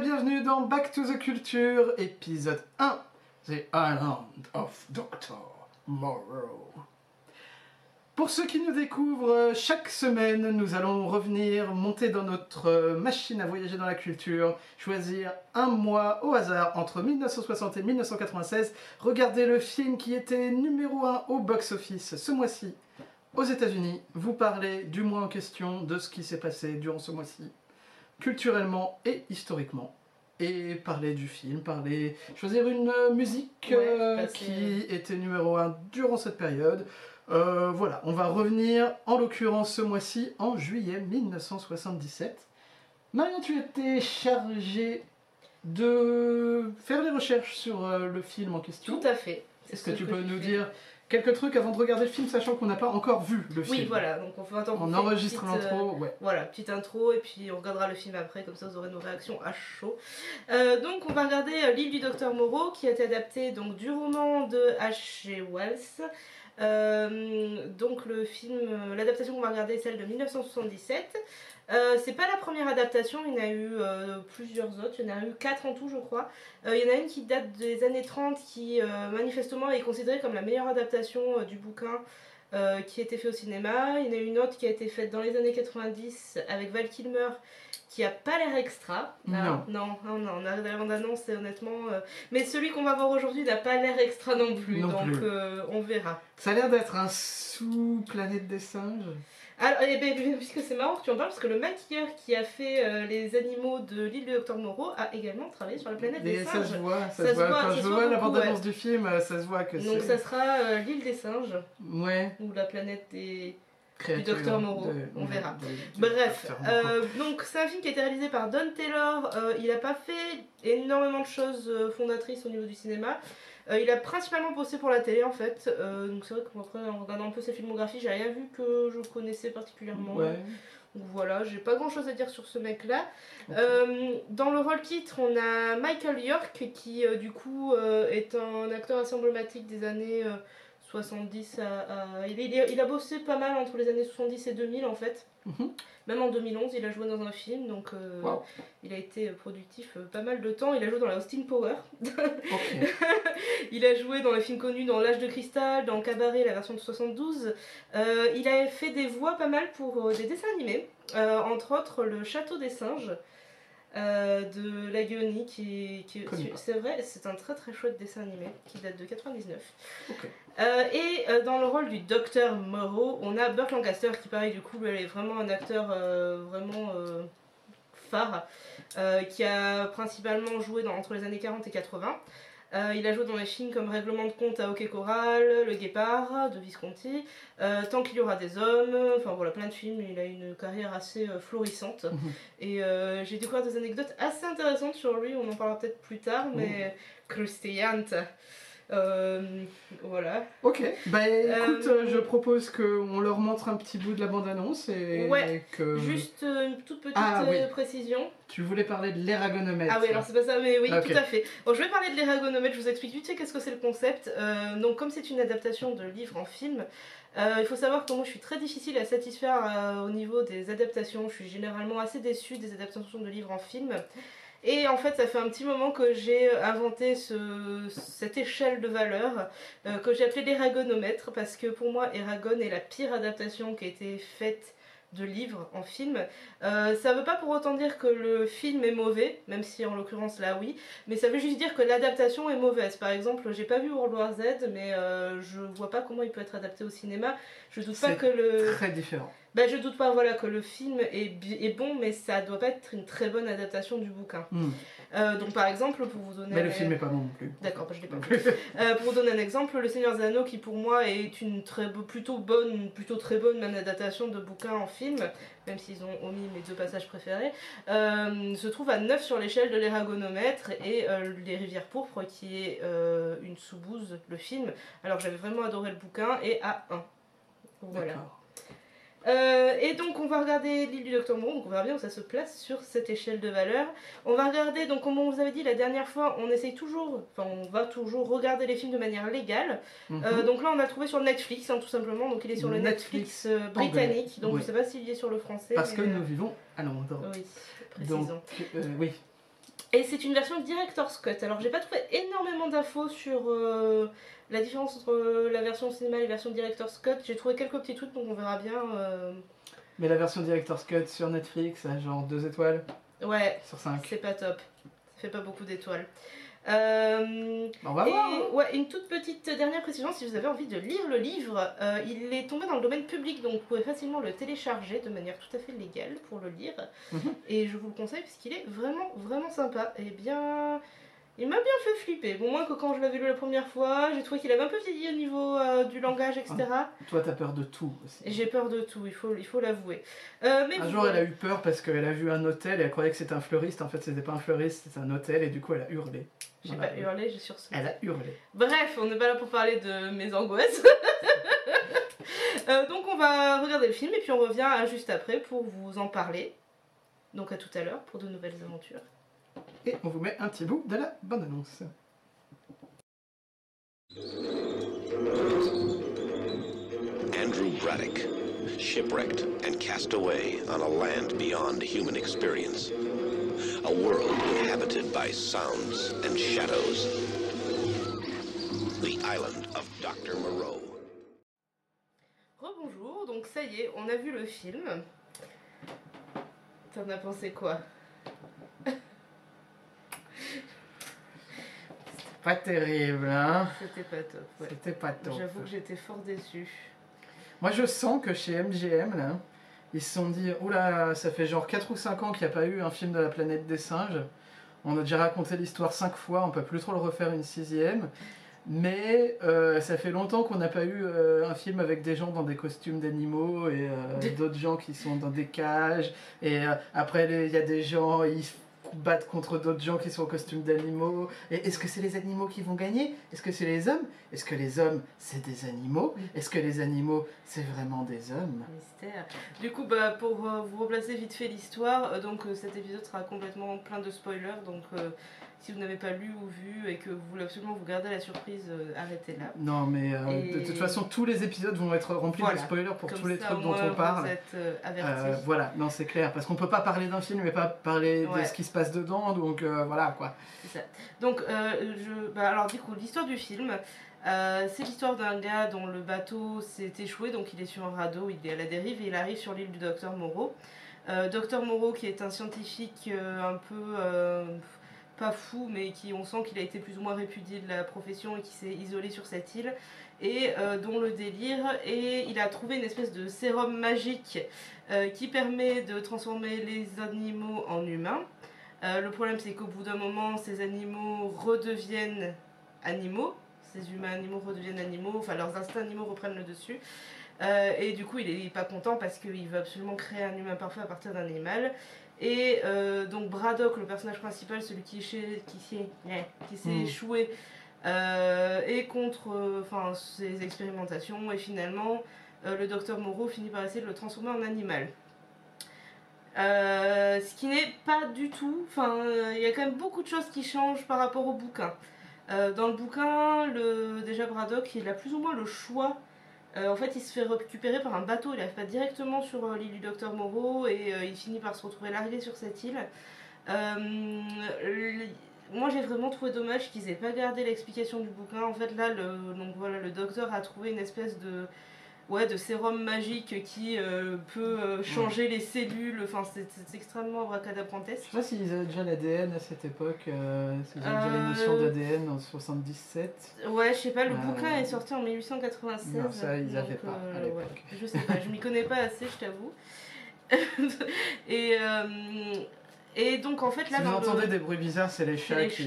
bienvenue dans Back to the Culture, épisode 1, The Island of Dr. Moreau. Pour ceux qui nous découvrent, chaque semaine, nous allons revenir, monter dans notre machine à voyager dans la culture, choisir un mois au hasard entre 1960 et 1996, regarder le film qui était numéro 1 au box-office ce mois-ci aux États-Unis, vous parler du mois en question, de ce qui s'est passé durant ce mois-ci, culturellement et historiquement. Et parler du film, parler, choisir une musique Ouais, euh, qui était numéro 1 durant cette période. Euh, voilà, on va revenir en l'occurrence ce mois-ci en juillet 1977. Marion, tu étais chargée de faire les recherches sur euh, le film en question. Tout à fait. Est-ce que tu peux nous dire quelques trucs avant de regarder le film, sachant qu'on n'a pas encore vu le film Oui, voilà, donc on fait attendre. On fait enregistre petite, euh, l'intro, ouais. Voilà, petite intro et puis on regardera le film après, comme ça vous aurez nos réactions à chaud. Euh, donc on va regarder euh, L'île du docteur Moreau qui a été adapté donc, du roman de H.G. Wells. Euh, donc le film, l'adaptation qu'on va regarder est celle de 1977. Euh, c'est pas la première adaptation, il y en a eu euh, plusieurs autres, il y en a eu quatre en tout je crois. Euh, il y en a une qui date des années 30 qui manifestement est considérée comme la meilleure adaptation du bouquin qui a été fait au cinéma. Il y en a une autre qui a été faite dans les années 90 avec Val Kilmer qui a pas l'air extra. Ah, non, non, non, on à la bande-annonce et honnêtement. euh, Mais celui qu'on va voir aujourd'hui n'a pas l'air extra non plus, Non donc plus. euh, on verra. Ça a l'air d'être un sous-planète des singes. Alors, eh ben, puisque c'est marrant que tu en parles, parce que le maquilleur qui a fait euh, les animaux de l'île du Docteur Moreau a également travaillé sur la planète Et des ça se singes. voit, ça, Ça se se voit. Quand ça je vois la du film, euh, ça se voit que Donc c'est. ça sera euh, l'île des singes, Ouais, ou la planète des... créature Docteur Moreau, de- on verra. de- du Bref, euh, donc c'est un film qui a été réalisé par Don Taylor. Il n'a pas fait énormément de choses fondatrices au niveau du cinéma. Euh, il a principalement bossé pour la télé en fait. Euh, donc c'est vrai qu'après, en regardant un peu sa filmographie, j'ai rien vu que je connaissais particulièrement. Ouais. Donc voilà, j'ai pas grand chose à dire sur ce mec-là. Ok. Euh, dans le rôle titre, on a Michael York qui, du coup, est un acteur assez emblématique des années 70 à. à- Il, il- il a bossé pas mal entre les années 70 et 2000 en fait. Mhm. Même en 2011, il a joué dans un film, donc euh, Wow. il a été productif euh, pas mal de temps. Il a joué dans la Austin Power. Il a joué dans les films connus dans L'âge de cristal, dans Cabaret, la version de 72. Euh, il a fait des voix pas mal pour euh, des dessins animés, entre autres Le Château des singes euh, de La Guionie, qui, qui c'est vrai, c'est un très très chouette dessin animé qui date de 99. Ok. Euh, et euh, dans le rôle du docteur Moreau, on a Burt Lancaster qui pareil du coup elle est vraiment un acteur vraiment phare qui a principalement joué dans, entre les années 40 et 80. Euh, il a joué dans des films comme Règlement de compte à Hockey Coral, Le Guépard de Visconti, euh, Tant qu'il y aura des hommes, enfin voilà plein de films. Il a une carrière assez euh, florissante Mhm. et j'ai découvert des anecdotes assez intéressantes sur lui. On en parlera peut-être plus tard, mais croustillante. Euh, voilà. Ok. Bah écoute, Euh, je propose qu'on leur montre un petit bout de la bande-annonce et Ouais, que. Juste euh, une toute petite Ah, oui. précision. Tu voulais parler de l'eragonomètre. Ah oui, alors c'est pas ça, mais oui, tout à fait. Bon, je vais parler de l'eragonomètre, je vous explique vite qu'est-ce que c'est le concept. Donc, comme c'est une adaptation de livre en film, euh, il faut savoir que moi je suis très difficile à satisfaire euh, au niveau des adaptations. Je suis généralement assez déçue des adaptations de livres en film. Et en fait, ça fait un petit moment que j'ai inventé ce- cette échelle de valeur euh, que j'ai appelée l'eragonomètre parce que pour moi, Eragon est la pire adaptation qui a été faite de livres en film. Euh, ça veut pas pour autant dire que le film est mauvais, même si en l'occurrence là oui, mais ça veut juste dire que l'adaptation est mauvaise. Par exemple, j'ai pas vu World War Z, mais euh, je vois pas comment il peut être adapté au cinéma. Je doute pas que le. Très différent. Bah, je doute pas voilà, que le film est, bon, mais ça doit pas être une très bonne adaptation du bouquin. Hmm. Euh, donc par exemple, pour vous donner. Mais le film est pas bon non plus. D'accord, bah, je l'ai pas vu. Euh, pour vous donner un exemple, Le Seigneur des Anneaux, qui pour moi est une très plutôt bonne, plutôt très bonne même adaptation de bouquin en film, même s'ils ont omis mes deux passages préférés, euh, se trouve à 9 sur l'échelle de l'Eragonomètre et Les Rivières Pourpres, qui est une sous-bouse, le film. Alors j'avais vraiment adoré le bouquin, et à 1. Voilà. Euh, et donc on va regarder l'île du Docteur Moreau, donc on verra bien où ça se place sur cette échelle de valeur. On va regarder, donc comme on vous avait dit la dernière fois, on essaye toujours, enfin on va toujours regarder les films de manière légale. Mhm. Euh, donc là on a trouvé sur Netflix hein, tout simplement, donc il est sur le Netflix Netflix, euh, britannique, donc oui. je sais pas s'il est sur le français. Parce que nous vivons à Londres. Oui, précisons. Donc, euh, oui. Et c'est une version Director's Cut. Alors j'ai pas trouvé énormément d'infos sur euh, la différence entre euh, la version cinéma et la version Director's Cut. J'ai trouvé quelques petits trucs, donc on verra bien. euh, Mais la version Director's Cut sur Netflix, a genre 2 étoiles Ouais, sur 5. c'est pas top. Ça fait pas beaucoup d'étoiles. Euh, On va voir. hein. Ouais, une toute petite dernière précision, si vous avez envie de lire le livre, euh, il est tombé dans le domaine public, donc vous pouvez facilement le télécharger de manière tout à fait légale pour le lire. Mhm. Et je vous le conseille parce qu'il est vraiment, vraiment sympa. Et bien, il m'a bien fait flipper. Bon, moins que quand je l'avais lu la première fois, j'ai trouvé qu'il avait un peu vieilli au niveau euh, du langage, etc. Toi, t'as peur de tout aussi. J'ai peur de tout, il faut il faut l'avouer. Euh, Un vous- jour, elle a eu peur parce qu'elle a vu un hôtel et elle croyait que c'était un fleuriste. En fait, c'était pas un fleuriste, c'était un hôtel et du coup, elle a hurlé. J'ai pas hurlé, j'ai sursauté. Elle a hurlé. Bref, on n'est pas là pour parler de mes angoisses. Euh, donc on va regarder le film et puis on revient à juste après pour vous en parler. Donc à tout à l'heure pour de nouvelles aventures. Et on vous met un petit bout de la bonne annonce. Andrew Braddock, shipwrecked and cast away on a land beyond human experience. A world inhabited by sounds and shadows. The island of Dr. Moreau. Rebonjour, donc ça y est, on a vu le film. T'en as pensé quoi? Pas terrible, hein? C'était pas top, ouais. C'était pas top. J'avoue que j'étais fort déçue. Moi, je sens que chez MGM, là, ils se sont dit Oula, ça fait genre 4 ou 5 ans qu'il n'y a pas eu un film de la planète des singes. On a déjà raconté l'histoire 5 fois, on peut plus trop le refaire une sixième. Mais euh, ça fait longtemps qu'on n'a pas eu euh, un film avec des gens dans des costumes d'animaux et euh, d'autres gens qui sont dans des cages. Et après, il y a des gens, ils battent contre d'autres gens qui sont en costume d'animaux. Et est-ce que c'est les animaux qui vont gagner? Est-ce que c'est les hommes? Est-ce que les hommes, c'est des animaux? Est-ce que les animaux, c'est vraiment des hommes? Mystère. Du coup, bah, pour euh, vous replacer vite fait l'histoire, euh, donc euh, cet épisode sera complètement plein de spoilers. Donc, euh, si vous n'avez pas lu ou vu et que vous voulez absolument vous garder la surprise, euh, arrêtez là. Non, mais euh, Et- de toute façon, tous les épisodes vont être remplis Voilà. de spoilers pour Comme tous les ça, trucs dont on parle. Vous êtes euh, avertis. voilà, non, c'est clair, parce qu'on peut pas parler d'un film mais pas parler Ouais. de ce qui se passe dedans, donc voilà quoi. C'est ça. Donc, je... bah, alors du coup, l'histoire du film, euh, c'est l'histoire d'un gars dont le bateau s'est échoué, donc il est sur un radeau, il est à la dérive et il arrive sur l'île du docteur Moreau. Docteur Moreau, qui est un scientifique euh, un peu euh, pas fou, mais qui on sent qu'il a été plus ou moins répudié de la profession et qui s'est isolé sur cette île, et euh, dont le délire et il a trouvé une espèce de sérum magique euh, qui permet de transformer les animaux en humains. Euh, le problème, c'est qu'au bout d'un moment, ces animaux redeviennent animaux. Ces humains animaux redeviennent animaux, enfin leurs instincts animaux reprennent le dessus. Et du coup, il est pas content parce qu'il veut absolument créer un humain parfait à partir d'un animal. Et euh, donc Braddock, le personnage principal, celui qui, s'est- qui s'est qui s'est Mm. échoué, euh, est contre euh, ses expérimentations. Et finalement, euh, le docteur Moreau finit par essayer de le transformer en animal. Ce qui n'est pas du tout. Enfin, il y a quand même beaucoup de choses qui changent par rapport au bouquin. Dans le bouquin, le, déjà Braddock, il a plus ou moins le choix. Euh, en fait, il se fait récupérer par un bateau. Il n'arrive pas directement sur euh, l'île du docteur Moreau et euh, il finit par se retrouver largué sur cette île. Moi, j'ai vraiment trouvé dommage qu'ils aient pas gardé l'explication du bouquin. En fait, là, le docteur a trouvé une espèce de ouais, de sérum magique qui euh, peut euh, changer les cellules. Enfin, c'est extrêmement Je abracadabrantesque. sais pas s'ils avaient déjà l'ADN à cette époque, euh, s'ils avaient déjà Euh, l'émission d'ADN en 77. Ouais, je sais pas, le Euh, bouquin est sorti en 1896. Non, ça, ils avaient pas à ouais, je sais pas, je m'y connais pas assez, je t'avoue. et, euh, et donc, en fait, là, si vous le- entendez des bruits bizarres, c'est les chats les qui,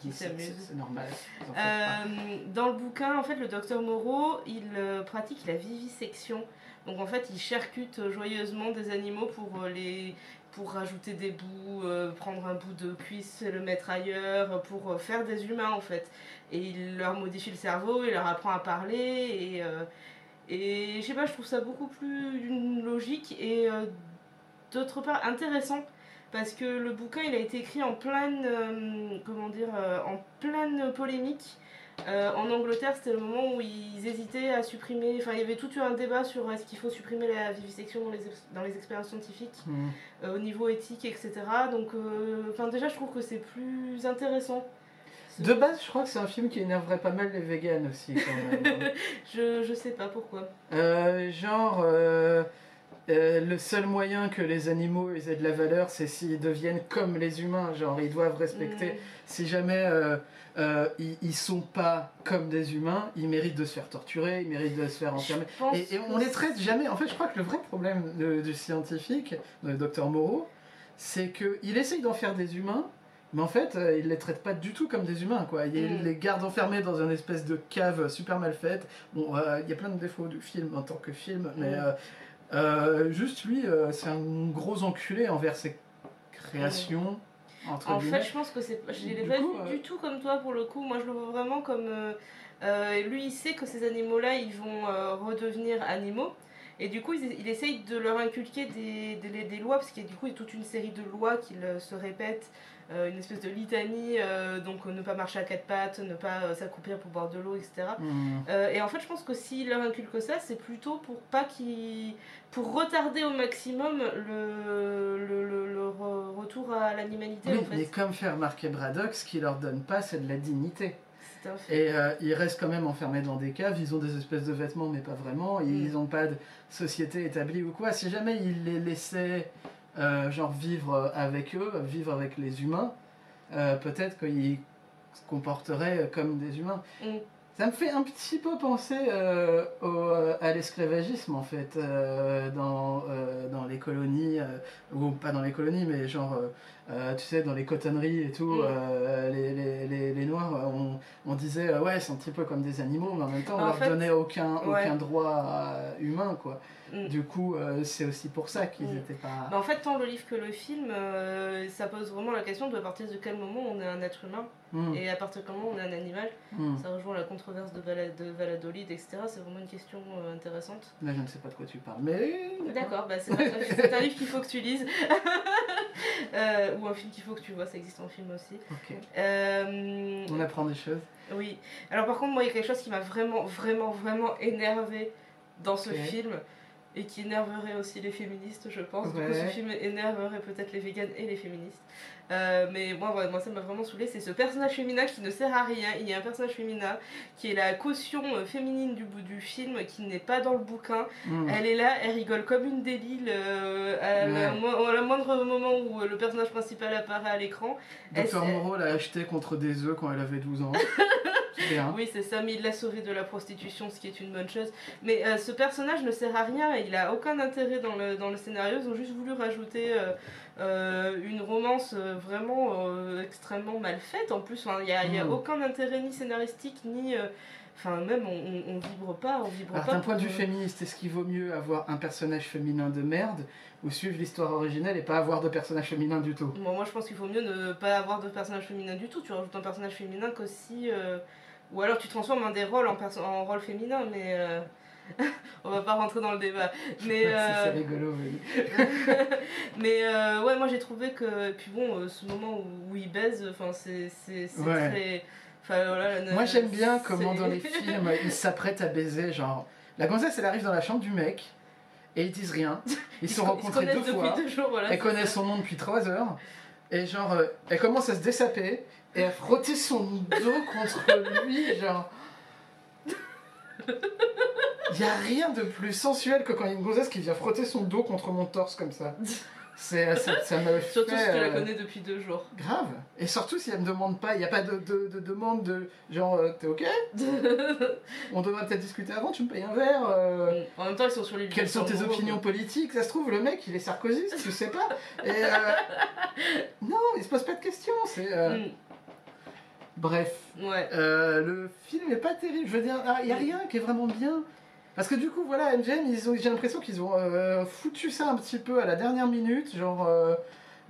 qui- s'amusent. C'est normal. en. Euh, dans le bouquin, en fait, le docteur Moreau, il euh, pratique la vivisection. Donc, en fait, il charcute joyeusement des animaux pour euh, les pour rajouter des bouts, euh, prendre un bout de cuisse, le mettre ailleurs, pour euh, faire des humains en fait. Et il leur modifie le cerveau, il leur apprend à parler et euh, et je sais pas, je trouve ça beaucoup plus une logique et euh, d'autre part intéressant parce que le bouquin il a été écrit en pleine euh, comment dire euh, en pleine polémique euh, en Angleterre, c'était le moment où ils hésitaient à supprimer. Enfin, il y avait tout un débat sur est-ce qu'il faut supprimer la vivisection dans les, dans les expériences scientifiques, euh, au niveau éthique, etc. Donc, enfin, déjà, je trouve que c'est plus intéressant. De base, je crois que c'est un film qui énerverait pas mal les véganes aussi, quand même. Je, je sais pas pourquoi. Genre, euh, le seul moyen que les animaux aient de la valeur, c'est s'ils deviennent comme les humains. Genre, ils doivent respecter. Mm. Si jamais euh, euh, ils, ils sont pas comme des humains, ils méritent de se faire torturer, ils méritent de se faire enfermer. Et, et on les traite jamais. En fait, je crois que le vrai problème de- du scientifique, de Dr Moreau, c'est qu'il essaye d'en faire des humains, mais en fait, euh, il les traite pas du tout comme des humains. Quoi. Il Mm. les garde enfermés dans une espèce de cave super mal faite. Bon, euh, il y a plein de défauts du film en tant que film, mais Mm. euh, euh, juste lui, euh, c'est un gros enculé envers ses créations. Entre En guillemets. fait, je pense que c'est. Je l'ai pas coup, vu euh, du tout comme toi pour le coup. Moi, je le vois vraiment comme. euh, euh, lui, il sait que ces animaux-là, ils vont euh, redevenir animaux. Et du coup, il, il essaye de leur inculquer des, des, des lois, parce qu'il y a du coup toute une série de lois qui se répètent, euh, une espèce de litanie, euh, donc euh, ne pas marcher à quatre pattes, ne pas euh, s'accroupir pour boire de l'eau, etc. Mm. Euh, et en fait, je pense que s'il leur inculque ça, c'est plutôt pour pas qu'ils. pour retarder au maximum le, le, le- le re- retour à l'animalité Oui, en fait. mais comme fait remarquer Braddock, ce qu'il leur donne pas, c'est de la dignité. Et euh, ils restent quand même enfermés dans des caves, ils ont des espèces de vêtements, mais pas vraiment, ils Mm. n'ont pas de société établie ou quoi. Si jamais ils les laissaient, euh, genre, vivre avec eux, vivre avec les humains, euh, peut-être qu'ils se comporteraient comme des humains. Mm. Ça me fait un petit peu penser euh, au- à l'esclavagisme, en fait, dans, dans les colonies, ou pas dans les colonies, mais genre, euh, tu sais, dans les cotonneries et tout, Mm. euh, les, les, les, les Noirs, on, on disait, euh, ouais, c'est un petit peu comme des animaux, mais en même temps, on En leur fait, donnait aucun, ouais. aucun droit euh, humain, quoi. Mm. Du coup, c'est aussi pour ça qu'ils Mm. n'étaient pas... Mais en fait, tant le livre que le film, ça pose vraiment la question de à partir de quel moment on est un être humain et à partir de quel moment on est un animal. Ça rejoint la controverse de, Vala- de Valladolid, etc. C'est vraiment une question intéressante. Là, je ne sais pas de quoi tu parles, mais... D'accord, bah c'est un livre qu'il faut que tu lises. Euh, ou un film qu'il faut que tu vois, ça existe en film aussi. Euh, on apprend des choses. Oui. Alors par contre, moi, il y a quelque chose qui m'a vraiment, vraiment, vraiment énervé dans ce film et qui énerverait aussi les féministes, je pense. Du coup, Ouais. ce film énerverait peut-être les véganes et les féministes. Euh, mais moi, ouais, moi, ça m'a vraiment saoulé. C'est ce personnage féminin qui ne sert à rien. Il y a un personnage féminin qui est la caution euh, féminine du, du film, qui n'est pas dans le bouquin. Mm. Elle est là, elle rigole comme une débile euh, à, la, Ouais. mo- à la moindre moment où euh, le personnage principal apparaît à l'écran. Docteur Moreau l'a acheté contre des œufs quand elle avait 12 ans. Bien. Oui, c'est ça, mais il l'a sauvé de la prostitution, ce qui est une bonne chose. Mais euh, ce personnage ne sert à rien, il a aucun intérêt dans le, dans le scénario. Ils ont juste voulu rajouter euh, euh, une romance vraiment extrêmement mal faite. En plus, il n'y a, y a Mm. aucun intérêt ni scénaristique, ni. Enfin, même, on, on, on vibre pas, on vibre Alors pas. d'un point de vue féministe, est-ce qu'il vaut mieux avoir un personnage féminin de merde ou suivre l'histoire originelle et pas avoir de personnage féminin du tout? Bon, moi, je pense qu'il faut mieux ne pas avoir de personnage féminin du tout. Tu rajoutes un personnage féminin qu'aussi. euh, Ou alors tu transformes un des rôles en, en rôle féminin, mais. euh, On va pas rentrer dans le débat. Mais, C'est- euh, C'est rigolo. oui. mais euh, ouais, moi j'ai trouvé que. Et puis bon, euh, ce moment où, où il baise, enfin, c'est Ouais. très. Enfin, voilà, la- Moi j'aime bien comment dans les films ils s'apprêtent à baiser. Genre, la gonzesse elle arrive dans la chambre du mec et ils disent rien. Ils se sont rencontrés deux fois. deux jours, voilà, Elle connaît ça. son nom depuis 3 heures. Et genre, euh, elle commence à se dessaper et à frotter son dos contre lui. Genre. Il a rien de plus sensuel que quand il y a une gonzesse qui vient frotter son dos contre mon torse comme ça. C'est, ça, ça me fait. Surtout si tu la euh, connais depuis deux jours. Grave. Et surtout si elle me demande pas, il n'y a pas de, de- de demande de genre, euh, t'es ok? On devrait peut-être discuter avant, tu me payes un verre euh, en même temps, ils sont sur les Quelles sont tes opinions politiques? Ça se trouve, le mec, il est sarkozyste, tu sais pas. Et euh, Non, il se pose pas de questions. C'est. euh, Bref. Ouais. Euh, le film est pas terrible. Je veux dire, il n'y a rien qui est vraiment bien. Parce que du coup, voilà, MGM, ils ont, j'ai l'impression qu'ils ont euh, foutu ça un petit peu à la dernière minute. Genre, euh,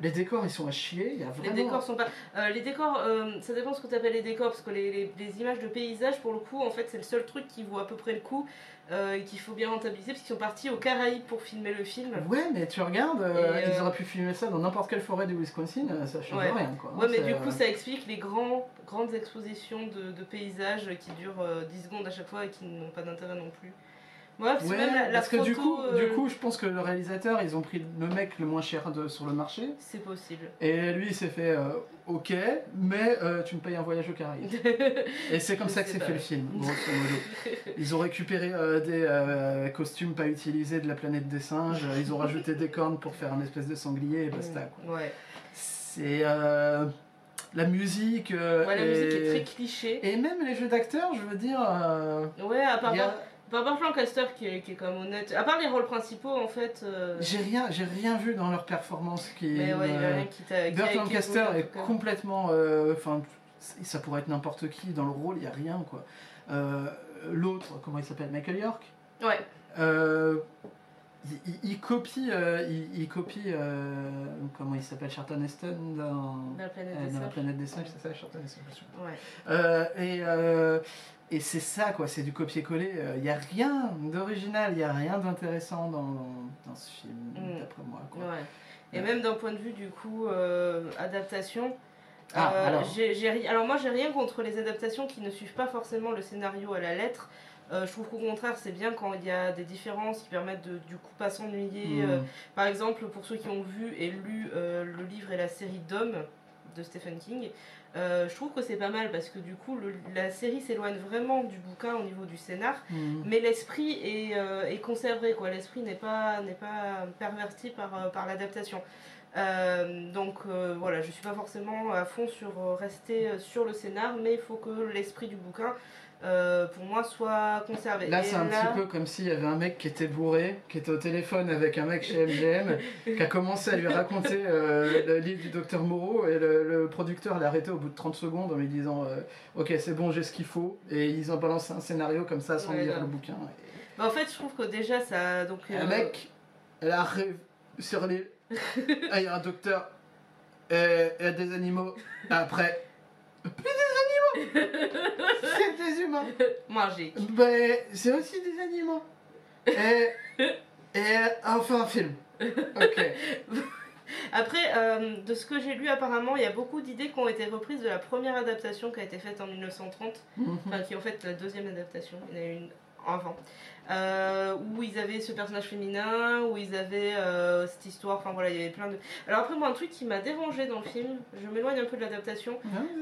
Les décors, ils sont à chier. Il y a Les décors sont pas. euh, les décors, ça dépend ce que tu appelles les décors, parce que les, les- les images de paysage, pour le coup, en fait, c'est le seul truc qui vaut à peu près le coup euh, et qu'il faut bien rentabiliser, parce qu'ils sont partis aux Caraïbes pour filmer le film. Ouais, mais tu regardes, euh, Et, euh, ils auraient pu filmer ça dans n'importe quelle forêt du Wisconsin, ça change Ouais. rien quoi. Ouais, mais du coup, ça explique les grands, grandes expositions de, de paysages qui durent euh, 10 secondes à chaque fois et qui n'ont pas d'intérêt non plus. Ouais, parce que Ouais, même la, la parce que du coup, euh, du coup, je pense que le réalisateur, ils ont pris le mec le moins cher de, sur le marché, c'est possible. et lui, il s'est fait euh, ok, mais euh, tu me payes un voyage au Caraïbes. Et c'est comme Je ça que pas, fait le film, grosso modo. Ils ont récupéré euh, des euh, costumes pas utilisés de la planète des singes, euh, ils ont rajouté des cornes pour faire un espèce de sanglier et basta. Quoi. ouais. C'est euh, la musique. euh, ouais, la et... musique est très cliché. Et même les jeux d'acteurs, je veux dire. euh, Ouais, à part, il y a- à part Lancaster qui est, qui est quand même honnête. À part les rôles principaux, en fait. euh, J'ai rien, j'ai rien vu dans leur performance qui. Mais ouais, rien qui t'a. Burt Lancaster est complètement. euh, Enfin, ça pourrait être n'importe qui dans le rôle, il y a rien quoi. Euh, L'autre, comment il s'appelle, Michael York? Ouais, Euh, il, il- il copie, euh, il, il copie, euh, comment il s'appelle, Charlton Heston dans, la planète euh, des dans la planète des singes, c'est ça, Charlton Heston. Ouais. Euh, et euh, et c'est ça, quoi, c'est du copier-coller. Il n'y a rien d'original, il n'y a rien d'intéressant dans, dans, ce film, Mm. d'après moi. Quoi. Ouais. Et Ouais. même d'un point de vue du coup euh, adaptation. Ah, euh, alors. j'ai- j'ai ri- alors moi j'ai rien contre les adaptations qui ne suivent pas forcément le scénario à la lettre. Euh, je trouve qu'au contraire c'est bien quand il y a des différences qui permettent de du coup pas s'ennuyer. Mm. Euh, par exemple pour ceux qui ont vu et lu euh, le livre et la série Dom de Stephen King, euh, je trouve que c'est pas mal parce que du coup le- la série s'éloigne vraiment du bouquin au niveau du scénar. Mm. Mais l'esprit est, euh, est conservé, quoi. L'esprit n'est pas, n'est pas perverti par, euh, par l'adaptation. Euh, donc euh, voilà, je suis pas forcément à fond sur euh, rester sur le scénar, mais il faut que l'esprit du bouquin, pour moi, soit conservé. Là, c'est un là- petit peu comme s'il y avait un mec qui était bourré, qui était au téléphone avec un mec chez MGM, qui a commencé à lui raconter le livre du docteur Moreau, et le, le producteur l'a arrêté au bout de 30 secondes en lui disant Ok, c'est bon, j'ai ce qu'il faut. Et ils ont balancé un scénario comme ça sans Ouais, lire là. le bouquin. Bah, en fait, je trouve que déjà, ça. Donc, Un mec, elle arrive sur l'île, Ah, il y a un docteur, et il y a des animaux. Après, plus des animaux C'est des humains Magique. Ben, c'est aussi des animaux. Et, et enfin un film. Ok. Après, euh, de ce que j'ai lu, apparemment, il y a beaucoup d'idées qui ont été reprises de la première adaptation qui a été faite en 1930. Mhm. enfin qui est en fait la deuxième adaptation, il y en a une avant, euh, où ils avaient ce personnage féminin, où ils avaient euh, cette histoire, enfin voilà, il y avait plein de... Alors après moi un truc qui m'a dérangé dans le film, je m'éloigne un peu de l'adaptation,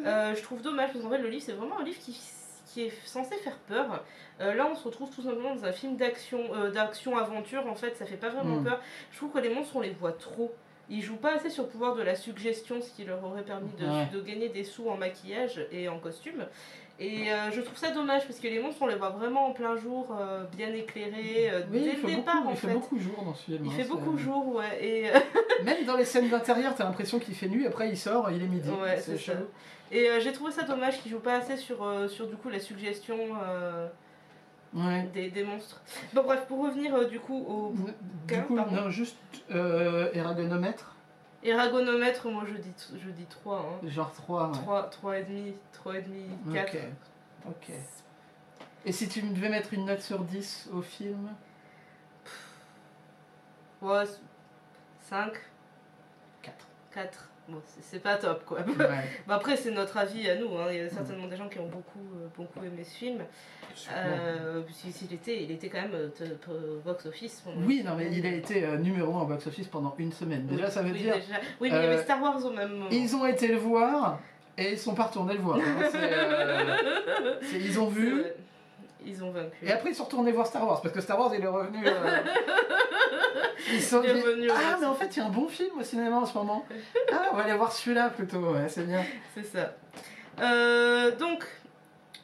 euh, je trouve dommage parce qu'en fait le livre c'est vraiment un livre qui, qui est censé faire peur. Là on se retrouve tout simplement dans un film d'action, euh, d'action aventure en fait, ça fait pas vraiment Mm. peur. Je trouve que les monstres on les voit trop. Ils jouent pas assez sur le pouvoir de la suggestion, ce qui leur aurait permis de, Ouais. de gagner des sous en maquillage et en costume. Et euh, je trouve ça dommage parce que les monstres on les voit vraiment en plein jour, euh, bien éclairés, euh, Oui, dès il le départ beaucoup, en il fait fait. beaucoup jour dans ce film. Il hein, fait beaucoup jour, ouais. Et, Même dans les scènes d'intérieur, t'as l'impression qu'il fait nuit, après il sort, il est midi. Ouais, c'est chelou. et j'ai trouvé ça dommage qu'ils jouent pas assez sur, sur du coup la suggestion Ouais. des, des monstres. Bon bref, pour revenir euh, du coup au Du coup, non, juste euh, eragonomètre, eragonomètre, moi je dis, je dis 3, hein. genre 3. Ouais. 3, 3 et demi, 3 et demi, 4. Ok. Ok. Et si tu devais mettre une note sur 10 au film? Ouais, 5, 4. 4. Bon, c'est- pas top quoi. Ouais. Bah après, c'est notre avis à nous. hein. Il y a certainement des gens qui ont beaucoup, euh, beaucoup aimé ce film. Euh, il était, il était quand même euh, euh, box office. pendant Oui, non, mais il a été numéro 1 au box-office pendant une semaine. Déjà, Oui, ça veut oui, dire. déjà. Oui, mais il y avait Star Wars au même moment. Ils ont été le voir et ils sont pas retournés le voir. hein. Euh, ils ont vu. Ils ont vaincu. et après ils sont retournés voir Star Wars parce que Star Wars il est revenu. euh, Ils sont dit, Ah, mais en fait, il y a un bon film au cinéma en ce moment. Ah, on va aller voir celui-là plutôt. Ouais, c'est bien. C'est ça. Euh, donc.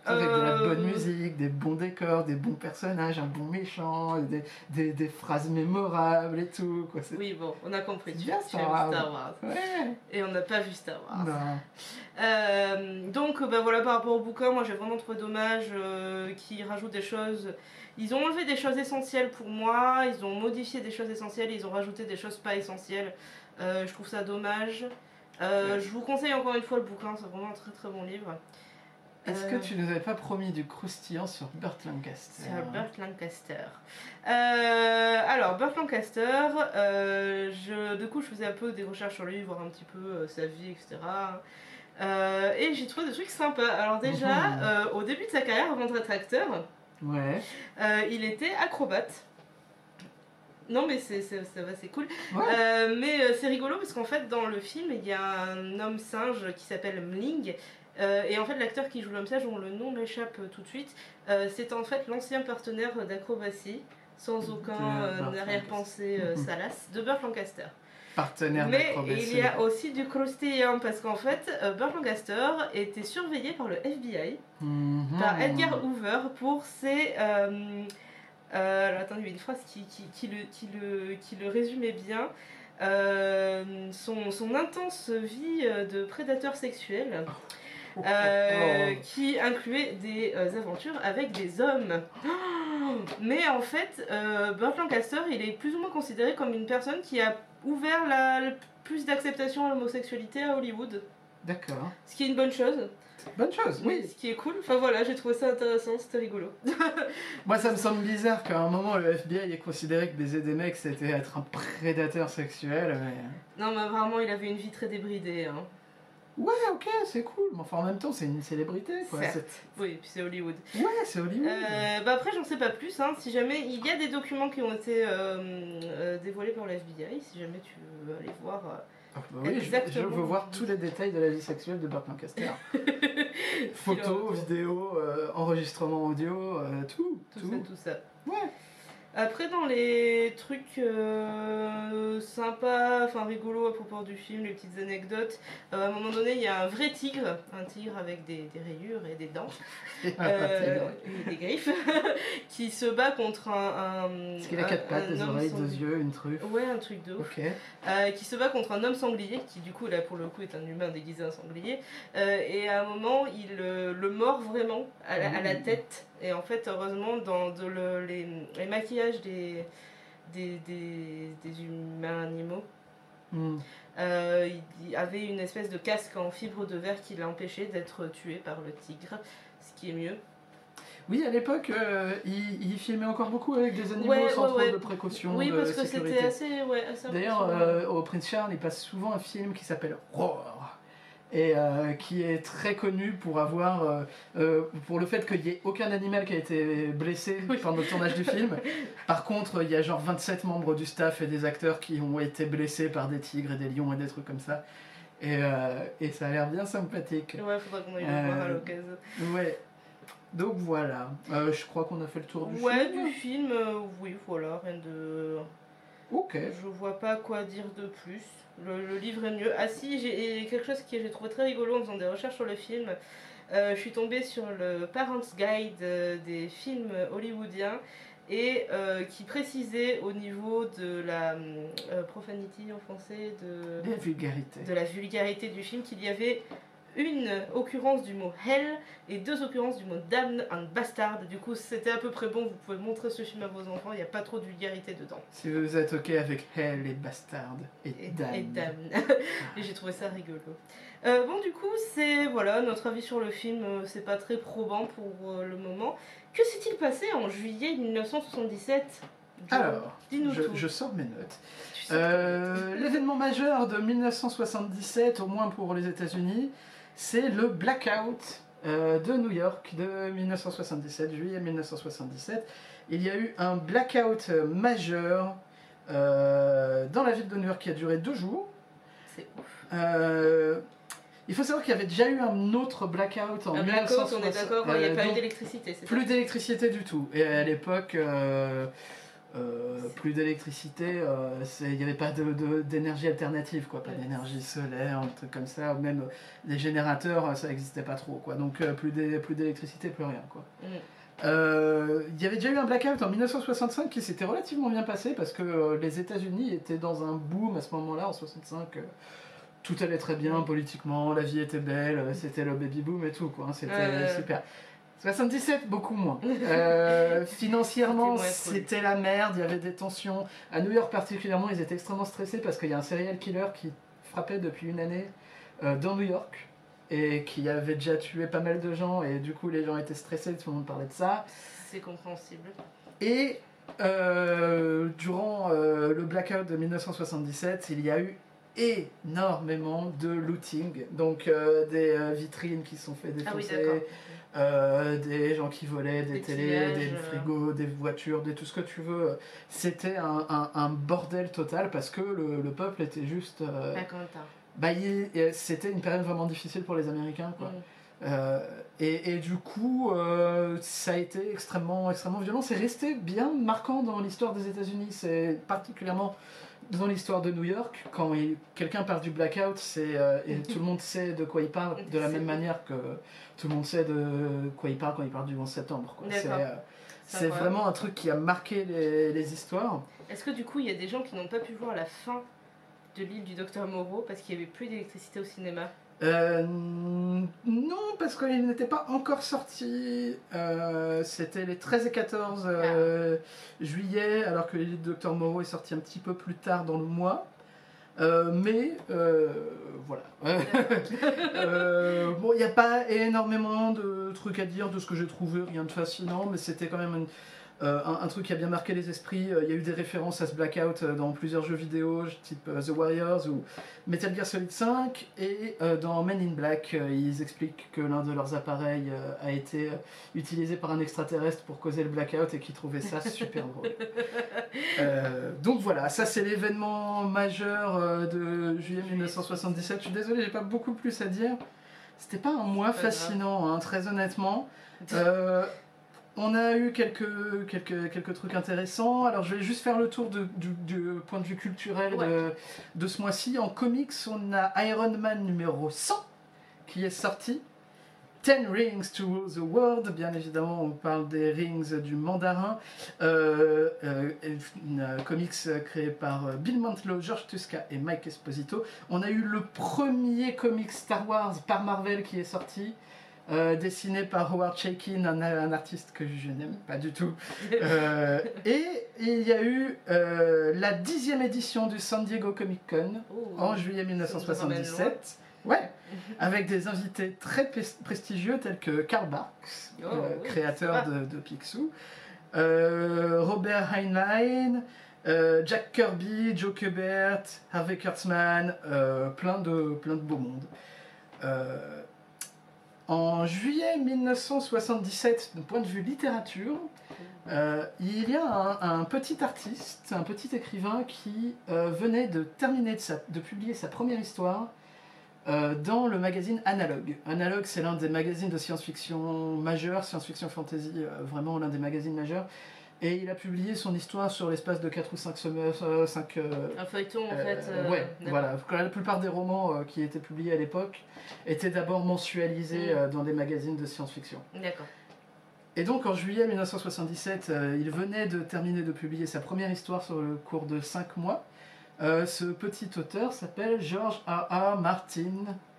Avec de la euh, bonne musique, des bons décors, des bons personnages, un bon méchant, des, des, des phrases mémorables et tout. Quoi. Oui, bon, on a compris. Tu, bien, Star Wars. Star Wars. Ouais. Et on n'a pas vu Star Wars. Euh, donc, bah voilà, par rapport au bouquin, moi j'ai vraiment trouvé dommage euh, qu'ils rajoutent des choses. Ils ont enlevé des choses essentielles pour moi, ils ont modifié des choses essentielles, ils ont rajouté des choses pas essentielles. Euh, je trouve ça dommage. Euh, je vous conseille encore une fois le bouquin, c'est vraiment un très très bon livre. Est-ce Euh, que tu nous avais pas promis du croustillant sur Burt Lancaster Sur Burt Lancaster. Euh, alors, Burt Lancaster, euh, je, du coup, je faisais un peu des recherches sur lui, voir un petit peu euh, sa vie, etc. Euh, et j'ai trouvé des trucs sympas. Alors, déjà, Mhm. euh, au début de sa carrière, avant d'être acteur, Ouais. euh, il était acrobate. Non, mais c'est c'est- ça va, c'est cool. Ouais. Euh, mais euh, c'est rigolo parce qu'en fait, dans le film, il y a un homme singe qui s'appelle Mling. Euh, et en fait, l'acteur qui joue l'homme singe, dont le nom m'échappe euh, tout de suite, euh, c'est en fait l'ancien partenaire d'acrobatie, sans aucun arrière-pensée salace, de Burt Lancaster. Partenaire Mais il y a aussi du croustillant parce qu'en fait, Burt Lancaster était surveillé par le FBI Mhm. par Edgar Hoover pour ses. Euh, alors attends, il y avait une phrase qui, qui, qui le, qui, le, qui le résumait bien. Euh, son, son intense vie de prédateur sexuel Oh, euh, oh, qui incluait des euh, aventures avec des hommes. Mais en fait, euh, Burt Lancaster, il est plus ou moins considéré comme une personne qui a ouvert la, le plus d'acceptation à l'homosexualité à Hollywood. D'accord. Ce qui est une bonne chose. Bonne chose, oui. Ce qui est cool. Enfin voilà, j'ai trouvé ça intéressant, c'était rigolo. Moi, ça me semble bizarre qu'à un moment, le FBI ait considéré que baiser des mecs, c'était être un prédateur sexuel. Mais... Non, mais vraiment, il avait une vie très débridée. Hein. Ouais, ok, c'est cool. Mais enfin, en même temps, c'est une célébrité, quoi. Oui, puis c'est Hollywood. Ouais, c'est Hollywood. Euh, bah après, j'en sais pas plus. Hein. Si jamais il y a des documents qui ont été euh, euh, dévoilés par la FBI, si jamais tu veux aller voir. euh, Ah, bah oui, je, veux voir tous les détails de la vie sexuelle de Burt Lancaster. Photos, vidéos, enregistrements audio, tout. tout, Tout, ça, tout ça. Ouais. Après, dans les trucs euh, sympas, enfin rigolos à propos du film, les petites anecdotes, euh, à un moment donné, il y a un vrai tigre, un tigre avec des, des rayures et des dents, euh, et des griffes, qui se bat contre un. un Est-ce qu'il a quatre pattes, des oreilles, sanglier. deux yeux, une truffe Ouais, un truc de ouf. Ok. Euh, qui se bat contre un homme sanglier, qui du coup là pour le coup est un humain déguisé en sanglier, et à un moment il le mord vraiment à la, à la Mmh. tête, et en fait heureusement dans de le- les, les maquillages des, des, des, des humains animaux, Hmm. euh, il y avait une espèce de casque en fibre de verre qui l'a empêché d'être tué par le tigre, ce qui est mieux. Oui, à l'époque, euh, il, il filmait encore beaucoup avec des animaux Ouais, sans ouais, trop ouais. de précautions Oui de parce que sécurité. c'était assez, D'ailleurs, euh, au Prince Charles, il passe souvent un film qui s'appelle Roar. Et euh, qui est très connu pour avoir euh, euh, pour le fait qu'il n'y ait aucun animal qui a été blessé Oui. pendant le tournage du film. Par contre, il y a genre 27 membres du staff et des acteurs qui ont été blessés par des tigres et des lions et des trucs comme ça. Et, euh, et ça a l'air bien sympathique. Ouais, faudra qu'on aille le voir à l'occasion. Ouais. Donc voilà. Je crois qu'on a fait le tour du Ouais, film. du film, oui, voilà, rien de. Ok. Je vois pas quoi dire de plus. Le, le livre est mieux. Ah si, j'ai quelque chose que j'ai trouvé très rigolo en faisant des recherches sur le film. Euh, je suis tombée sur le Parents Guide euh, des films hollywoodiens et euh, qui précisait au niveau de la euh, profanity en français, de, La vulgarité. de la vulgarité du film, qu'il y avait une occurrence du mot hell et deux occurrences du mot damn and bastard. Du coup, c'était à peu près bon. Vous pouvez montrer ce film à vos enfants. Il n'y a pas trop de vulgarité dedans. Si vous êtes ok avec Hell et Bastard et, Et, Damn. et damn. et j'ai trouvé ça rigolo. Euh, bon, du coup, c'est voilà notre avis sur le film. euh, C'est pas très probant pour euh, le moment. Que s'est-il passé en juillet 1977 Joe Alors, dis-nous je, je sors mes notes. Tu sais Euh, L'événement majeur de 1977, au moins pour les États-Unis, c'est le blackout euh, de New York de 1977, juillet 1977. Il y a eu un blackout euh, majeur euh, dans la ville de New York qui a duré deux jours. c'est ouf. Euh, il faut savoir qu'il y avait déjà eu un autre blackout en Un blackout, on est 1960, d'accord, il n'y a pas eu d'électricité, plus d'électricité du tout. Et à l'époque, euh, plus d'électricité, euh, il n'y avait pas d'énergie alternative, quoi. Pas d'énergie solaire, un truc comme ça. ou Même euh, les générateurs, ça n'existait pas trop, quoi. Donc euh, plus d'é- plus d'électricité, plus rien, quoi. Mm. Il y avait déjà eu un blackout en 1965 qui s'était relativement bien passé parce que les États-Unis étaient dans un boom à ce moment-là, en 65. euh, tout allait très bien politiquement, la vie était belle, c'était le baby boom et tout, quoi. hein, C'était super. 77, beaucoup moins. Euh, financièrement, C'était la merde, il y avait des tensions. À New York particulièrement, ils étaient extrêmement stressés parce qu'il y a un serial killer qui frappait depuis une année euh, dans New York et qui avait déjà tué pas mal de gens et du coup les gens étaient stressés, tout le monde parlait de ça. C'est compréhensible. Et euh, durant le blackout de 1977, il y a eu énormément de looting, donc des vitrines qui sont fait Ah oui, défoncer. Euh, des gens qui volaient, des, Des télés, des euh. frigos, des voitures, des tout ce que tu veux. C'était un, un- un bordel total parce que le, le peuple était juste... euh, bah, c'était une période vraiment difficile pour les Américains. Quoi. Mm. Euh, et, et du coup, euh, ça a été extrêmement, extrêmement violent. C'est resté bien marquant dans l'histoire des États-Unis. C'est particulièrement dans l'histoire de New York. Quand quelqu'un parle du blackout, c'est euh, et tout le monde sait de quoi il parle, de la même manière que tout le monde sait de quoi il parle quand il parle du 11 septembre. C'est euh, vraiment un truc qui a marqué les, les histoires. Est-ce que du coup, il y a des gens qui n'ont pas pu voir la fin de l'île du docteur Moreau parce qu'il n'y avait plus d'électricité au cinéma Euh, non, parce qu'il n'était pas encore sorti. Euh, C'était les 13 et 14 euh, juillet, alors que le Dr Moreau est sorti un petit peu plus tard dans le mois. Mais voilà. Bon, il n'y a pas énormément de trucs à dire de ce que j'ai trouvé, rien de fascinant, mais c'était quand même une- euh, un, un truc qui a bien marqué les esprits. Euh, Il y a eu des références à ce blackout euh, dans plusieurs jeux vidéo, type The Warriors ou Metal Gear Solid 5. Et dans Men in Black, ils expliquent que l'un de leurs appareils a été utilisé par un extraterrestre pour causer le blackout et qu'ils trouvaient ça super drôle. Donc voilà, ça c'est l'événement majeur de juillet 1977. Je suis désolé, j'ai pas beaucoup plus à dire. C'était pas un mois fascinant, hein, très honnêtement. Euh, on a eu quelques, quelques, quelques trucs intéressants. Alors je vais juste faire le tour de- du, du point de vue culturel de, de ce mois-ci. En comics, on a Iron Man numéro 100 qui est sorti. Ten Rings to Rule the World, bien évidemment, on parle des rings du mandarin. Euh, euh, une euh, comics créé par euh, Bill Mantlo, George Tuska et Mike Esposito. On a eu le premier comic Star Wars par Marvel qui est sorti, euh, dessiné par Howard Chaykin, un, un artiste que je n'aime pas du tout. Euh, et il y a eu euh, la dixième édition du San Diego Comic Con Oh. en juillet 1977. Ouais, avec des invités très prestigieux tels que Karl Barks, Oh, oui, créateur de, de Picsou, Robert Heinlein, Jack Kirby, Joe Kubert, Harvey Kurtzman, plein, de, plein de beaux mondes. Euh, en juillet 1977, d'un point de vue littérature, euh, il y a un, petit artiste, un petit écrivain qui euh, venait de terminer de, publier sa première histoire euh, dans le magazine Analog. Analog, c'est l'un des magazines de science-fiction majeurs, science-fiction fantasy, vraiment l'un des magazines majeurs. Et il a publié son histoire sur l'espace de 4 ou 5 semaines. 5, Un feuilleton en euh, fait. euh, ouais, d'accord. voilà. La plupart des romans euh, qui étaient publiés à l'époque étaient d'abord mensualisés Mm. euh, dans des magazines de science-fiction. D'accord. Et donc en juillet 1977, euh, il venait de terminer de publier sa première histoire sur le cours de 5 mois. Euh, ce petit auteur s'appelle George. R. Martin,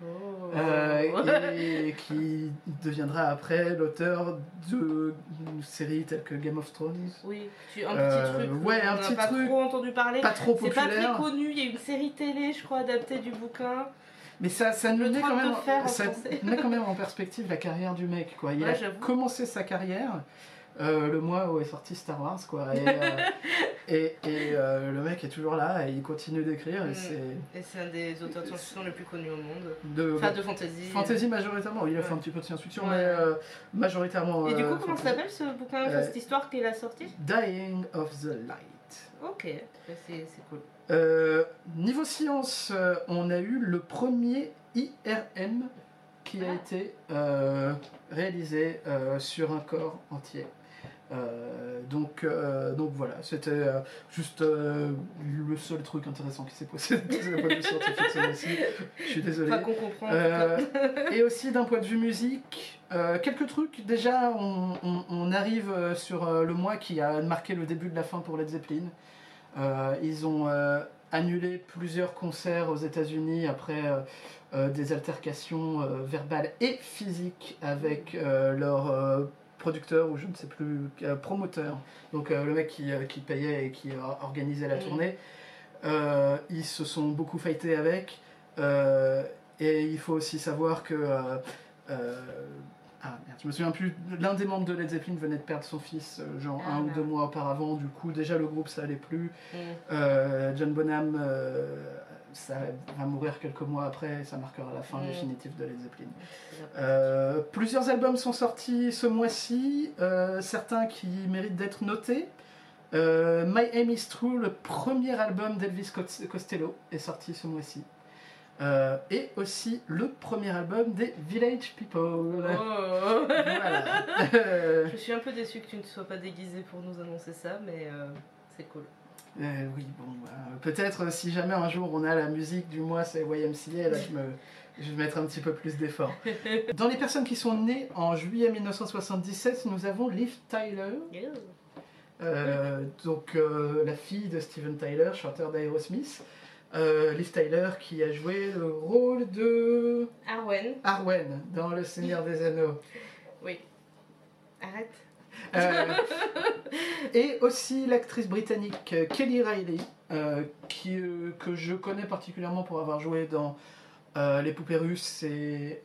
Oh. euh, et qui deviendra après l'auteur de séries telles que Game of Thrones. Oui, tu, un petit Euh, truc. ouais, on un petit pas truc. trop entendu parler. Pas trop C'est pas très populaire, connu, il y a une série télé, je crois, adaptée du bouquin. mais ça, ça nous Le met quand même, en ça français. met quand même en perspective la carrière du mec. Quoi. Il Ouais, a commencé sa carrière euh, le mois où est sorti Star Wars, quoi. Et, euh, et, et, euh, le mec est toujours là et il continue d'écrire. Et Mm. c'est Et c'est un des auteurs de science-fiction les plus connus au monde. de Enfin, de fantasy. fantasy majoritairement. Il a fait un petit peu de science-fiction, Ouais. mais majoritairement. Et du coup, comment s'appelle ce bouquin, cette histoire qu'il a sortie Dying of the Light. Ok, bah, c'est cool. Niveau science, on a eu le premier IRM qui a Ah. été euh, réalisé euh, sur un corps entier. Euh, donc, euh, donc voilà, c'était euh, juste le seul truc intéressant qui s'est passé. Je suis désolé. Enfin, qu'on comprend. et aussi d'un point de vue musique, quelques trucs. Déjà, on, on- on arrive sur le mois qui a marqué le début de la fin pour Led Zeppelin. Ils ont annulé plusieurs concerts aux États-Unis après des altercations verbales et physiques avec leur producteur ou je ne sais plus, euh, promoteur. Donc euh, le mec qui, euh, qui payait et qui organisait la Mm. tournée. Ils se sont beaucoup fightés avec. Et il faut aussi savoir que. ah merde, je me souviens plus. L'un des membres de Led Zeppelin venait de perdre son fils, euh, genre Ah, un ou deux mois auparavant. Du coup, déjà le groupe ça allait plus. Mm. Euh, John Bonham, euh, ça va mourir quelques mois après. et Ça marquera la fin Mm. définitive de Led Zeppelin. Euh, plusieurs albums sont sortis ce mois-ci, euh, certains qui méritent d'être notés. Euh, My Aim is True, le premier album d'Elvis Cos- Costello, est sorti ce mois-ci. Euh, et aussi le premier album des Village People. Oh. Voilà. Je suis un peu déçue que tu ne sois pas déguisé pour nous annoncer ça, mais euh, c'est cool. Euh, oui, bon, euh, peut-être si jamais un jour on a la musique du mois, c'est YMCA, là je, me, je vais mettre un petit peu plus d'effort. Dans les personnes qui sont nées en juillet 1977, nous avons Liv Tyler. Euh, donc euh, la fille de Steven Tyler, chanteur d'Aerosmith. Euh, Liv Tyler qui a joué le rôle de Arwen, Arwen dans Le Seigneur des Anneaux. oui. Arrête. Euh, et aussi l'actrice britannique euh, Kelly Riley, euh, qui, euh, que je connais particulièrement pour avoir joué dans euh, Les Poupées Russes et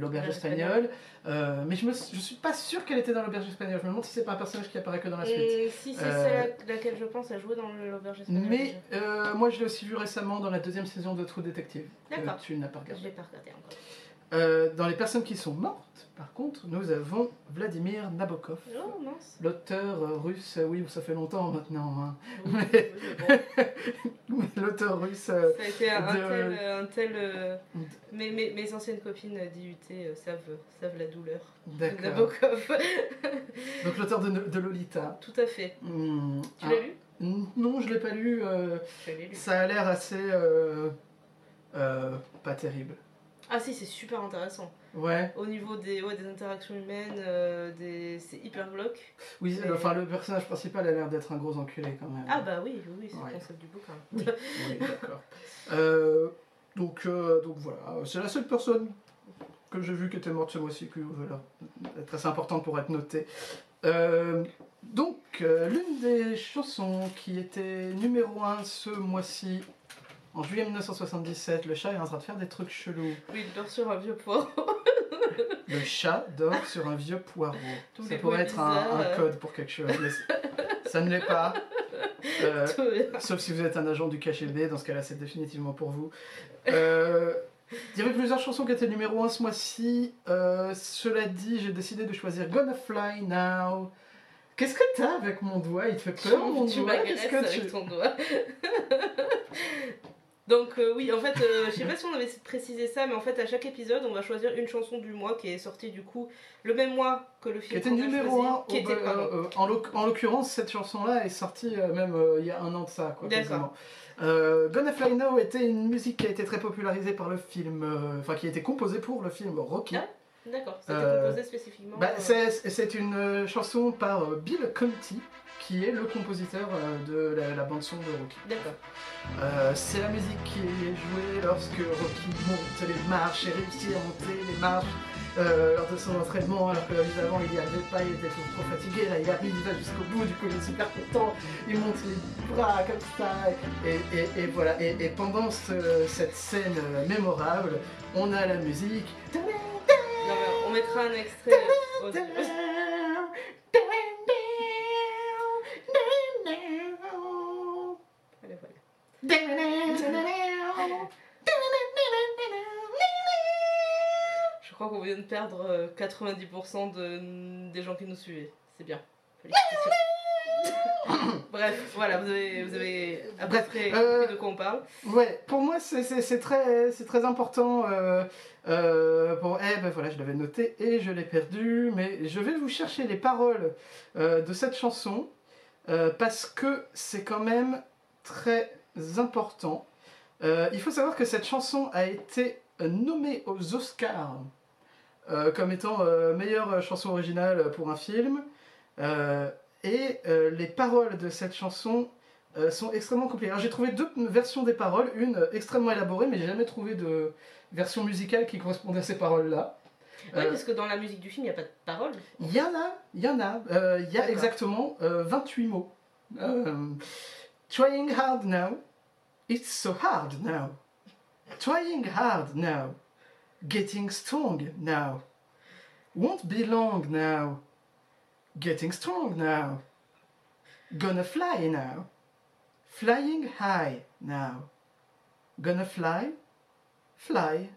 L'Auberge Espagnole. Mais je ne je suis pas sûre qu'elle était dans L'Auberge Espagnole. Je me demande si c'est pas un personnage qui apparaît que dans la suite. Hum, si c'est celle à laquelle je pense, elle jouait dans l'auberge espagnole. Mais moi je l'ai aussi vu récemment dans la deuxième saison de True Detective. que D'accord. tu n'as pas Je regardé. l'ai pas regardé encore. Euh, dans les personnes qui sont mortes, par contre, nous avons Vladimir Nabokov, Oh l'auteur euh, russe, euh, oui, ça fait longtemps maintenant, hein. Oui, Mais- oui, l'auteur russe. euh, Ça a été un, de- tel. Un tel euh, mes, mes, mes anciennes copines d'IUT savent, savent la douleur. de. Nabokov. Donc l'auteur de, de Lolita. Tout à fait. Hmm, Tu ah, l'as lu Non, je l'ai pas lu. ça a l'air assez pas terrible. Ah si, c'est super intéressant. Ouais. Au niveau des, ouais, des interactions humaines, euh, des... c'est hyper glauque. Oui, Mais- enfin le personnage principal a l'air d'être un gros enculé quand même. Ah bah oui, oui, oui, c'est Ouais. le concept du bouquin. Oui, oui, d'accord. Euh, donc, euh, donc voilà, c'est la seule personne que j'ai vue qui était morte ce mois-ci qui voilà, est importante pour être notée. Donc, l'une des chansons qui était numéro 1 ce mois-ci, en juillet 1977, le chat est en train de faire des trucs chelous. Oui, il dort sur un vieux poireau. Le chat dort sur un vieux poireau. Tous Ça pourrait être un, euh. code pour quelque chose, mais ça ne l'est pas. Euh, Sauf si vous êtes un agent du KGB, dans ce cas-là, c'est définitivement pour vous. Euh, il y avait plusieurs chansons qui étaient numéro 1 ce mois-ci. Euh, cela dit, j'ai décidé de choisir Gonna Fly Now. Qu'est-ce que t'as avec mon doigt? Il te fait peur, mon tu doigt? Qu'est-ce que avec tu... ton doigt. Donc euh, oui, en fait, euh, je sais pas si on avait précisé ça, mais en fait, à chaque épisode, on va choisir une chanson du mois qui est sortie du coup le même mois que le Qui film. était qu'on a numéro 1. Qui était, pardon. en l'oc- en l'occurrence, cette chanson-là est sortie euh, même euh, il y a un an de ça. Quoi, D'accord. Euh, Gonna Fly Now était une musique qui a été très popularisée par le film, euh, enfin qui a été composée pour le film Rocky. Ah, D'accord, c'était Euh, composé spécifiquement. Bah, euh, c'est une euh, chanson par euh, Bill Conti, qui est le compositeur euh, de la, la bande-son de Rocky. D'accord. Euh, c'est la musique qui est jouée lorsque Rocky monte les marches et réussit à monter les marches euh, lors de son entraînement, alors que juste avant il n'y arrivait pas, il était trop, trop fatigué. Là, il arrive, il va jusqu'au bout, du coup il est super content, il monte les bras comme ça, et, et- et voilà. Et, et pendant ce- cette scène mémorable, on a la musique. Non, on mettra un extrait Allez, voilà. Je crois qu'on vient de perdre euh, 90% de, des gens qui nous suivaient. C'est bien. Bref, voilà, vous avez, vous avez à peu Bref, près euh, de quoi on parle. Ouais, pour moi c'est- très, très important. Euh, euh, pour, eh ben voilà, je l'avais noté et je l'ai perdu, mais je vais vous chercher les paroles euh, de cette chanson euh, parce que c'est quand même très important. Euh, il faut savoir que cette chanson a été nommée aux Oscars euh, comme étant euh, meilleure chanson originale pour un film. Euh, et euh, les paroles de cette chanson euh, sont extrêmement compliquées. Alors j'ai trouvé deux versions des paroles, une euh, extrêmement élaborée, mais j'ai jamais trouvé de version musicale qui correspondait à ces paroles-là. Oui, Euh, parce que dans la musique du film, il n'y a pas de paroles. Il y en a, il y en a. Euh, Il y a exactement euh, 28 mots. Trying hard now. It's so hard now. Trying hard now. Getting strong now. Won't be long now. Getting strong now. Gonna fly now. Flying high now. Gonna fly. Fly.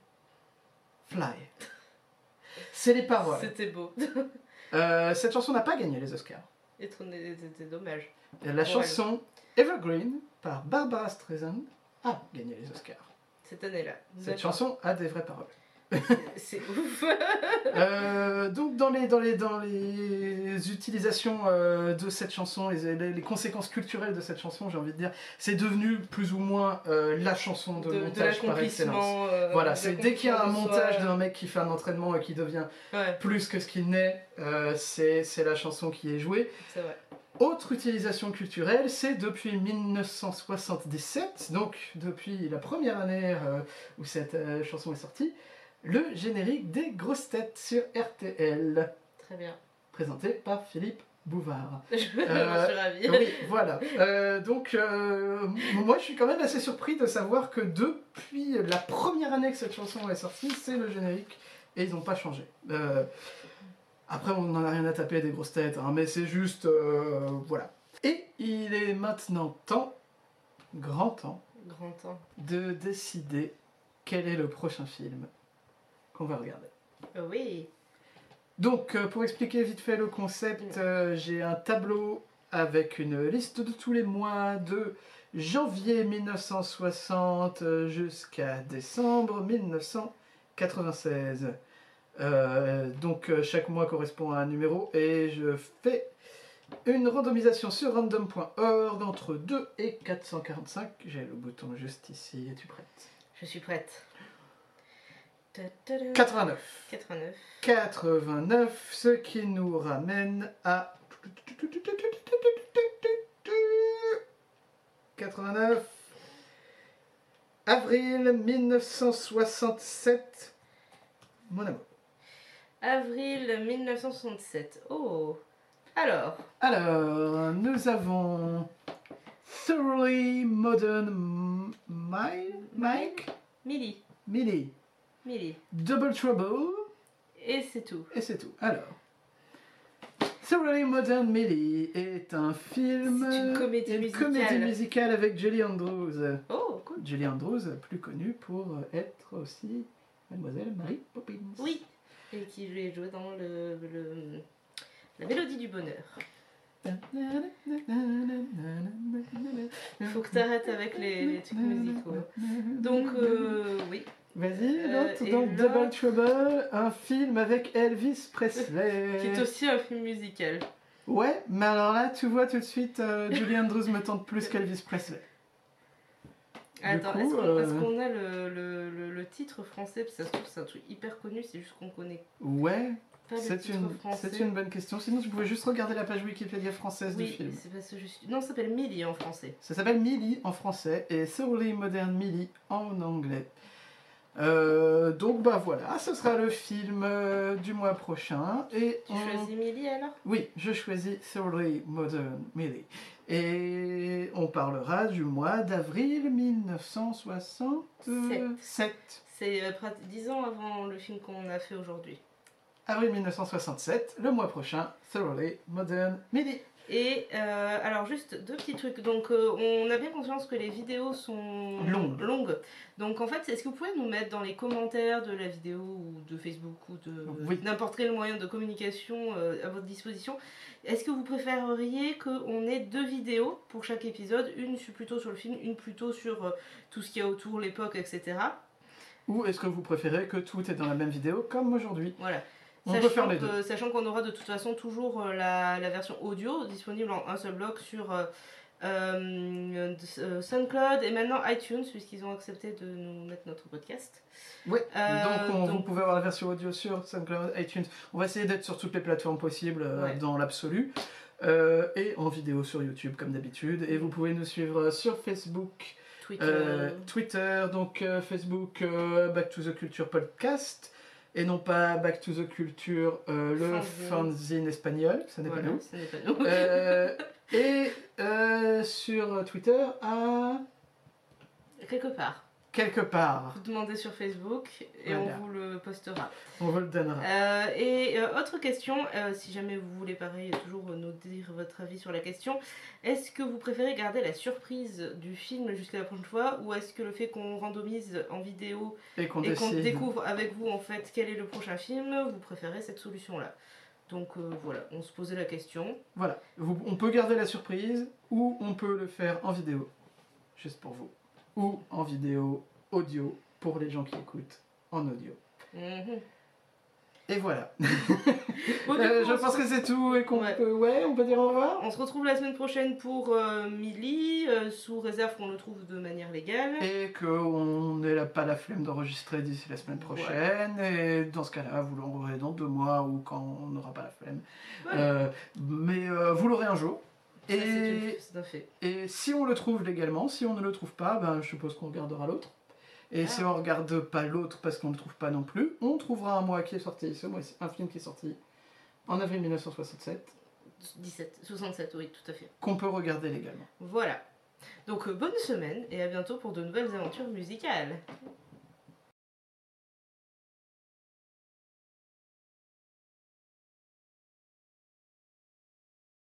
Fly. C'est les paroles. C'était beau. Euh, cette chanson n'a pas gagné les Oscars. Et C'était dommage. La chanson Evergreen par Barbara Streisand a gagné les Oscars. Cette année-là. Cette chanson a des vraies paroles. C'est ouf. Euh, donc dans les, dans les, dans les utilisations euh, de cette chanson, les, les- les conséquences culturelles de cette chanson, j'ai envie de dire, c'est devenu plus ou moins euh, la chanson de, de, de montage par excellence. Voilà, c'est dès qu'il y a un montage d'un mec qui fait un entraînement et qui devient Ouais, plus que ce qu'il n'est, c'est c'est la chanson qui est jouée. c'est vrai. Autre utilisation culturelle, c'est depuis 1977, donc depuis la première année euh, où cette euh, chanson est sortie, le générique des grosses têtes sur RTL, Très bien. présenté par Philippe Bouvard. Je suis Euh, ravie. Oui, voilà. Euh, donc, euh, moi, je suis quand même assez surpris de savoir que depuis la première année que cette chanson est sortie, c'est le générique et ils n'ont pas changé. Euh, après, on n'en a rien à taper des grosses têtes, hein, mais c'est juste. euh, voilà. Et il est maintenant temps, grand temps, Grand temps. de décider quel est le prochain film qu'on va regarder. Euh, Oui. Donc, euh, pour expliquer vite fait le concept, euh, j'ai un tableau avec une liste de tous les mois de janvier 1960 euh, jusqu'à décembre 1996. Euh, donc, euh, chaque mois correspond à un numéro et je fais une randomisation sur random.org entre 2 et 445. J'ai le bouton juste ici. Es-tu prête? Je suis prête. Ta, ta, ta. 89. 89. 89, ce qui nous ramène à 89 avril 1967 mon amour. Avril 1967. Oh. Alors. Alors, nous avons Thoroughly Modern Mi- Mike? Millie. Millie Millie. Double Trouble Et c'est tout. Et c'est tout. Alors, Thoroughly Modern Millie est un film. C'est une comédie une musicale. comédie musicale avec Julie Andrews. Oh, cool. Julie Andrews, plus connue pour être aussi Mademoiselle Mary Poppins. Oui. Et qui lui joué dans le, le- la mélodie du bonheur. Faut que t'arrêtes avec les, les trucs musicaux. Donc, euh, oui. Vas-y, Euh, l'autre, là- Double Trouble, un film avec Elvis Presley. Qui est aussi un film musical. Ouais, mais alors là, tu vois tout de suite, euh, Julie Andrews me tente plus qu'Elvis Presley. Attends, est-ce qu'on euh, est-ce qu'on a le, le, le- le titre français Parce que ça se trouve, c'est un truc hyper connu, c'est juste qu'on connaît Ouais, c'est une, français. c'est une bonne question. Sinon, tu pouvais juste regarder la page Wikipédia française du film. c'est parce que je suis... Non, ça s'appelle Millie en français. Ça s'appelle Millie en français et Thoroughly Modern Millie en anglais. Euh, donc bah voilà, ce sera le film euh, du mois prochain. Et Tu on- choisis Millie alors? Oui, je choisis Thoroughly Modern Millie. Et on parlera du mois d'avril 1967. C'est euh, 10 ans avant le film qu'on a fait aujourd'hui. Avril 1967, le mois prochain, Thoroughly Modern Millie. Et euh, alors juste deux petits trucs. Donc euh, on a bien conscience que les vidéos sont Longues. Donc en fait, est-ce que vous pouvez nous mettre dans les commentaires de la vidéo ou de Facebook ou de Oui. n'importe quel moyen de communication euh, à votre disposition Est-ce que vous préféreriez qu'on ait deux vidéos pour chaque épisode? Une plutôt sur le film, une plutôt sur tout ce qu'il y a autour, l'époque, etc. Ou est-ce que vous préférez que tout est dans la même vidéo comme aujourd'hui? Voilà. On peut faire les que- sachant qu'on aura de toute façon toujours euh, la, la version audio disponible en un seul bloc sur euh, euh, SoundCloud et maintenant iTunes, puisqu'ils ont accepté de nous mettre notre podcast. Oui, Euh, donc, on- vous pouvez avoir la version audio sur SoundCloud, iTunes. On va essayer d'être sur toutes les plateformes possibles Ouais. dans l'absolu. euh, et en vidéo sur YouTube comme d'habitude. Et vous pouvez nous suivre sur Facebook, Twitter. Twitter, donc Facebook Back to the Culture Podcast, et non pas Back to the Culture, euh, le Fanzine. espagnol, ça n'est voilà, pas nous. n'est pas nous. Euh, et euh, sur Twitter à Quelque part. Quelque part, Vous demandez sur Facebook et Voilà. on vous le postera. on vous le donnera. Euh, et euh, autre question, euh, si jamais vous voulez pareil toujours nous dire votre avis sur la question, est-ce que vous préférez garder la surprise du film jusqu'à la prochaine fois ou est-ce que le fait qu'on randomise en vidéo Et qu'on découvre avec vous en fait quel est le prochain film, vous préférez cette solution-là? Donc euh, voilà, on se posait la question. Voilà, Vous- on peut garder la surprise ou on peut le faire en vidéo, juste pour vous, ou en vidéo audio pour les gens qui écoutent en audio. Mhm. Et voilà. Bon, Euh, je pense se- que c'est tout et qu'on Ouais. peut, ouais, on peut dire au revoir. On se retrouve la semaine prochaine pour euh, Millie, euh, sous réserve qu'on le trouve de manière légale. Et qu'on n'ait pas la flemme d'enregistrer d'ici la semaine prochaine. Et dans ce cas-là, vous l'aurez dans deux mois ou quand on n'aura pas la flemme. Mais vous l'aurez un jour. Ça, une- Et, un fait. et si on le trouve légalement, si on ne le trouve pas, ben, je suppose qu'on regardera l'autre. Et Ah. si on regarde pas l'autre parce qu'on ne le trouve pas non plus, on trouvera un mois qui est sorti, ce mois un film qui est sorti en avril 1967, 17, 67, oui, tout à fait. qu'on peut regarder légalement. Voilà. Donc euh, bonne semaine et à bientôt pour de nouvelles aventures musicales.